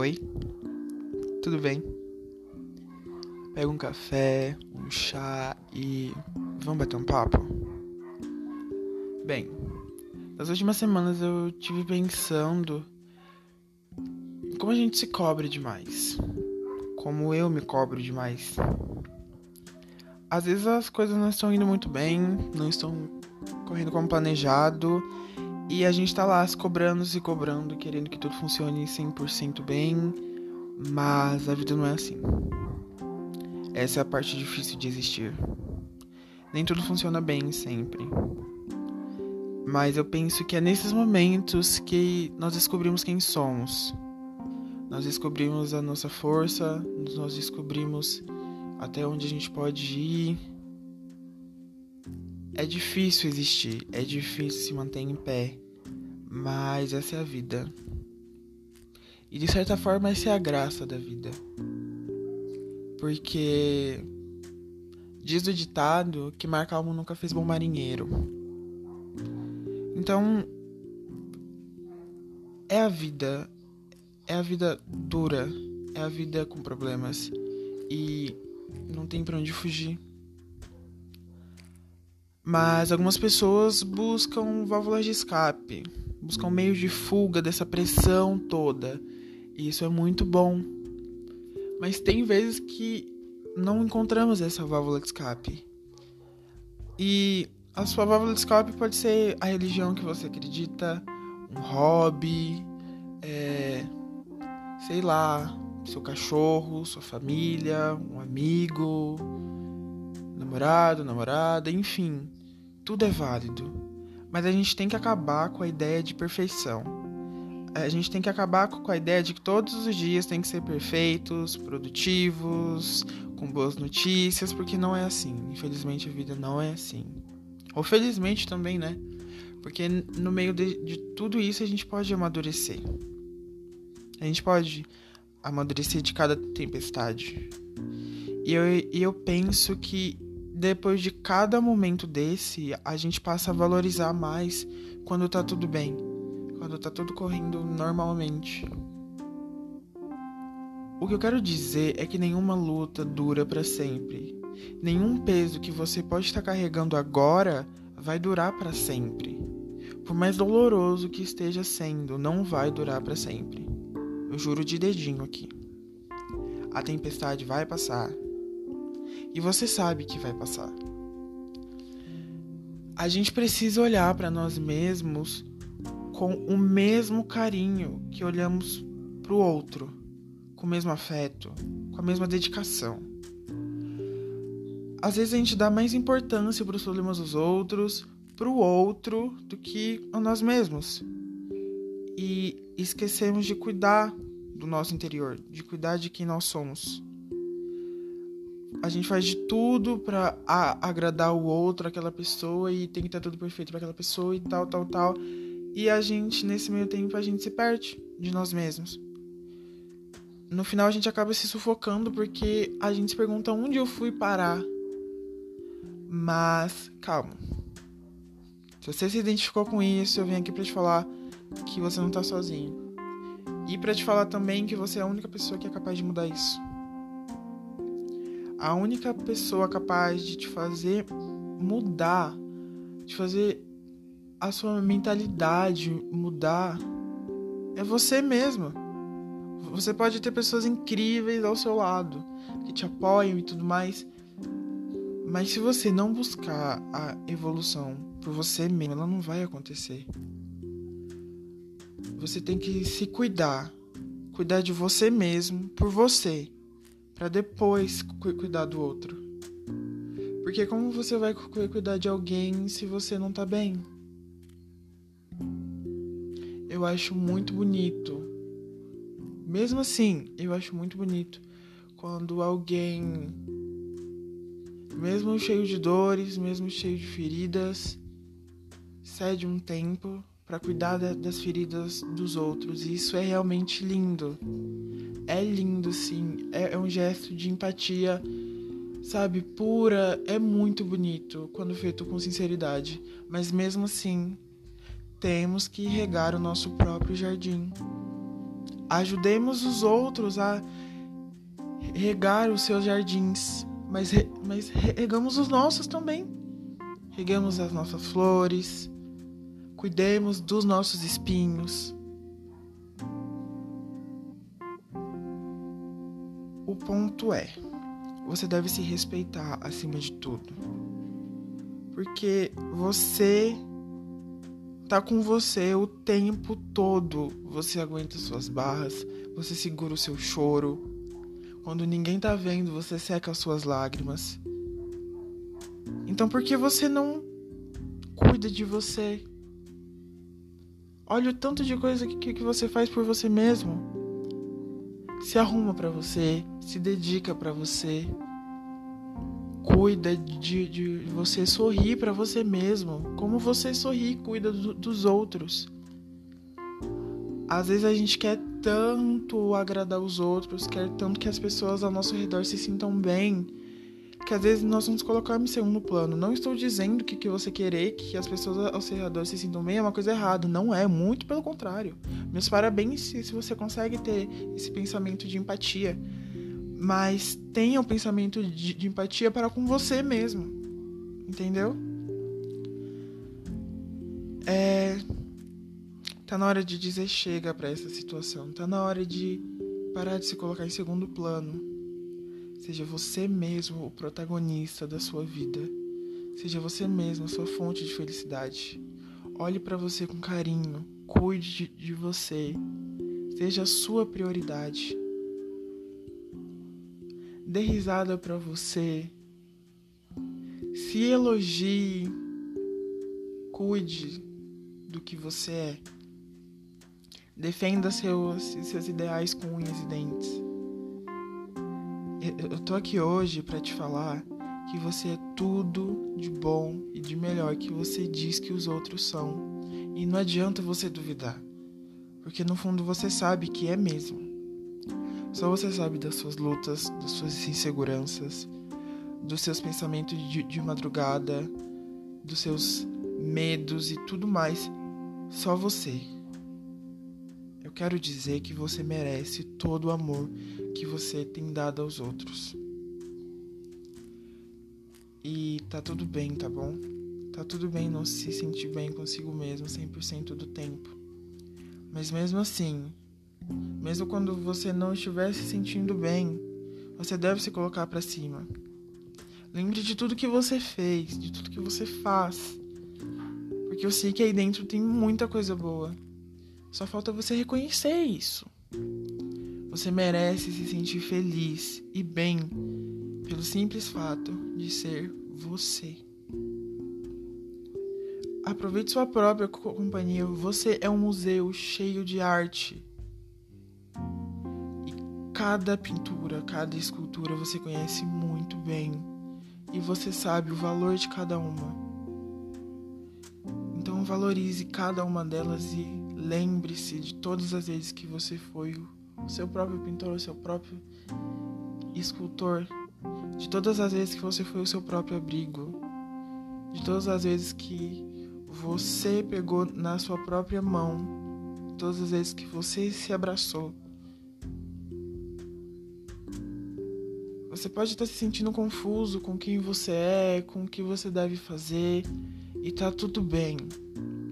Oi? Tudo bem? Pega um café, um chá e vamos bater um papo? Bem, nas últimas semanas eu tive pensando como a gente se cobre demais. Como eu me cobro demais. Às vezes as coisas não estão indo muito bem, não estão correndo como planejado e a gente tá lá se cobrando, se cobrando, querendo que tudo funcione 100% bem, mas a vida não é assim. Essa é a parte difícil de existir. Nem tudo funciona bem sempre. Mas eu penso que é nesses momentos que nós descobrimos quem somos. Nós descobrimos a nossa força, nós descobrimos até onde a gente pode ir, é difícil existir, é difícil se manter em pé, mas essa é a vida. E de certa forma essa é a graça da vida. Porque diz o ditado que mar calmo nunca fez bom marinheiro. Então é a vida, é a vida dura, é a vida com problemas e não tem para onde fugir. Mas algumas pessoas buscam válvulas de escape, buscam meios de fuga dessa pressão toda. E isso é muito bom. Mas tem vezes que não encontramos essa válvula de escape. E a sua válvula de escape pode ser a religião que você acredita, um hobby, é, sei lá, seu cachorro, sua família, um amigo, namorado, namorada, enfim, tudo é válido. Mas a gente tem que acabar com a ideia de perfeição. A gente tem que acabar com a ideia de que todos os dias tem que ser perfeitos, produtivos, com boas notícias, porque não é assim. Infelizmente a vida não é assim. Ou felizmente também, né? Porque no meio de, de tudo isso a gente pode amadurecer. A gente pode amadurecer de cada tempestade. E eu, e eu penso que depois de cada momento desse, a gente passa a valorizar mais quando tá tudo bem, quando tá tudo correndo normalmente. O que eu quero dizer é que nenhuma luta dura para sempre. Nenhum peso que você pode estar carregando agora vai durar para sempre. Por mais doloroso que esteja sendo, não vai durar para sempre. Eu juro de dedinho aqui. A tempestade vai passar, e você sabe que vai passar. A gente precisa olhar para nós mesmos com o mesmo carinho que olhamos para o outro, com o mesmo afeto, com a mesma dedicação. Às vezes a gente dá mais importância para os problemas dos outros, para o outro, do que a nós mesmos. E esquecemos de cuidar do nosso interior, de cuidar de quem nós somos a gente faz de tudo para agradar o outro, aquela pessoa, e tem que estar tudo perfeito para aquela pessoa e tal, tal, tal. E a gente, nesse meio tempo, a gente se perde de nós mesmos. No final, a gente acaba se sufocando porque a gente se pergunta onde eu fui parar. Mas, calma. Se você se identificou com isso, eu vim aqui para te falar que você não tá sozinho. E para te falar também que você é a única pessoa que é capaz de mudar isso a única pessoa capaz de te fazer mudar, de fazer a sua mentalidade mudar, é você mesma. Você pode ter pessoas incríveis ao seu lado, que te apoiam e tudo mais. Mas se você não buscar a evolução por você mesmo, ela não vai acontecer. Você tem que se cuidar, cuidar de você mesmo por você para depois cuidar do outro. Porque como você vai cuidar de alguém se você não tá bem? Eu acho muito bonito. Mesmo assim, eu acho muito bonito quando alguém mesmo cheio de dores, mesmo cheio de feridas, cede um tempo para cuidar das feridas dos outros. E isso é realmente lindo é lindo, sim. É, é um gesto de empatia, sabe, pura. É muito bonito quando feito com sinceridade. Mas mesmo assim, temos que regar o nosso próprio jardim. Ajudemos os outros a regar os seus jardins, mas, mas regamos os nossos também. Regamos as nossas flores, cuidemos dos nossos espinhos. Ponto é, você deve se respeitar acima de tudo. Porque você tá com você o tempo todo. Você aguenta suas barras, você segura o seu choro. Quando ninguém tá vendo, você seca as suas lágrimas. Então por que você não cuida de você? Olha o tanto de coisa que, que você faz por você mesmo. Se arruma para você, se dedica para você cuida de, de você sorrir para você mesmo, como você sorri e cuida do, dos outros. Às vezes a gente quer tanto agradar os outros, quer tanto que as pessoas ao nosso redor se sintam bem, que às vezes nós vamos colocar em segundo plano. Não estou dizendo que, que você querer que as pessoas ao seu redor se sintam bem é uma coisa errada. Não é, muito pelo contrário. Meus parabéns se, se você consegue ter esse pensamento de empatia mas tenha um pensamento de, de empatia para com você mesmo. Entendeu? É. Tá na hora de dizer chega para essa situação. Tá na hora de parar de se colocar em segundo plano. Seja você mesmo o protagonista da sua vida. Seja você mesmo a sua fonte de felicidade. Olhe para você com carinho. Cuide de, você. Seja a sua prioridade dê risada para você, se elogie, cuide do que você é, defenda seus, seus ideais com unhas e dentes. Eu tô aqui hoje para te falar que você é tudo de bom e de melhor que você diz que os outros são. E não adianta você duvidar, porque no fundo você sabe que é mesmo. Só você sabe das suas lutas, das suas inseguranças, dos seus pensamentos de, de madrugada, dos seus medos e tudo mais. Só você. Eu quero dizer que você merece todo o amor que você tem dado aos outros. E tá tudo bem, tá bom? Tá tudo bem não se sentir bem consigo mesmo 100% do tempo. Mas mesmo assim, mesmo quando você não estiver se sentindo bem, você deve se colocar para cima. Lembre de tudo que você fez, de tudo que você faz. Porque eu sei que aí dentro tem muita coisa boa. Só falta você reconhecer isso. Você merece se sentir feliz e bem pelo simples fato de ser você. Aproveite sua própria companhia. Você é um museu cheio de arte Cada pintura, cada escultura você conhece muito bem e você sabe o valor de cada uma. Então valorize cada uma delas e lembre-se de todas as vezes que você foi o seu próprio pintor, o seu próprio escultor, de todas as vezes que você foi o seu próprio abrigo, de todas as vezes que você pegou na sua própria mão, todas as vezes que você se abraçou. Você pode estar se sentindo confuso com quem você é, com o que você deve fazer, e tá tudo bem.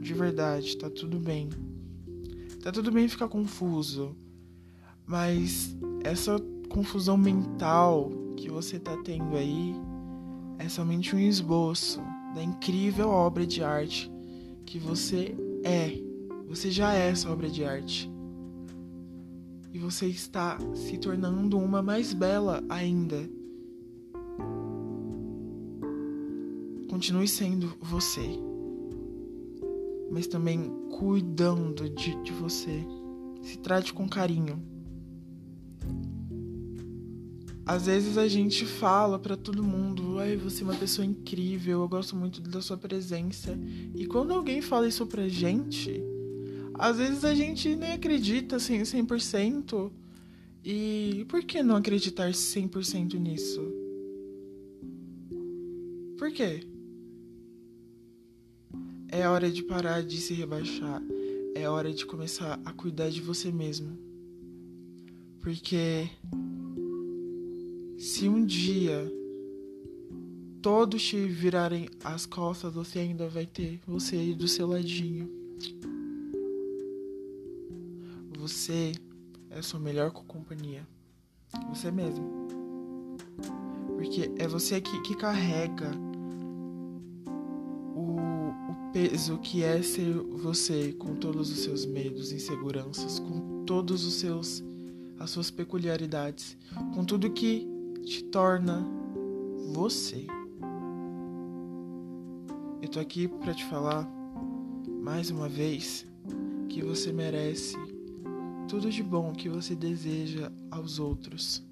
De verdade, tá tudo bem. Tá tudo bem ficar confuso, mas essa confusão mental que você tá tendo aí é somente um esboço da incrível obra de arte que você é. Você já é essa obra de arte e você está se tornando uma mais bela ainda. Continue sendo você, mas também cuidando de, de você. Se trate com carinho. Às vezes a gente fala para todo mundo, ai, você é uma pessoa incrível, eu gosto muito da sua presença. E quando alguém fala isso pra gente, às vezes a gente nem acredita assim 100%. E por que não acreditar 100% nisso? Por quê? É hora de parar de se rebaixar. É hora de começar a cuidar de você mesmo. Porque se um dia todos te virarem as costas, você ainda vai ter você aí do seu ladinho. Você é a sua melhor companhia. Você mesmo. Porque é você que, que carrega peso que é ser você com todos os seus medos, inseguranças, com todos os seus as suas peculiaridades, com tudo que te torna você. Eu tô aqui para te falar mais uma vez que você merece tudo de bom que você deseja aos outros.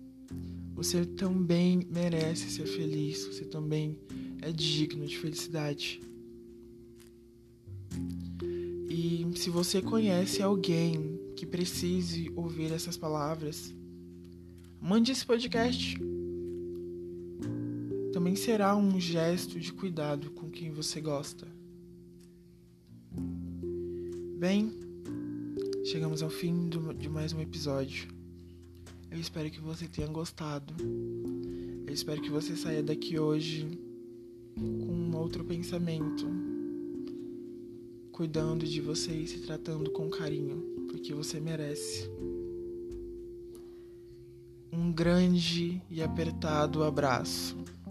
Você também merece ser feliz, você também é digno de felicidade. E se você conhece alguém que precise ouvir essas palavras, mande esse podcast também será um gesto de cuidado com quem você gosta. Bem, chegamos ao fim do, de mais um episódio. Eu espero que você tenha gostado. Eu espero que você saia daqui hoje com um outro pensamento, cuidando de você e se tratando com carinho, porque você merece. Um grande e apertado abraço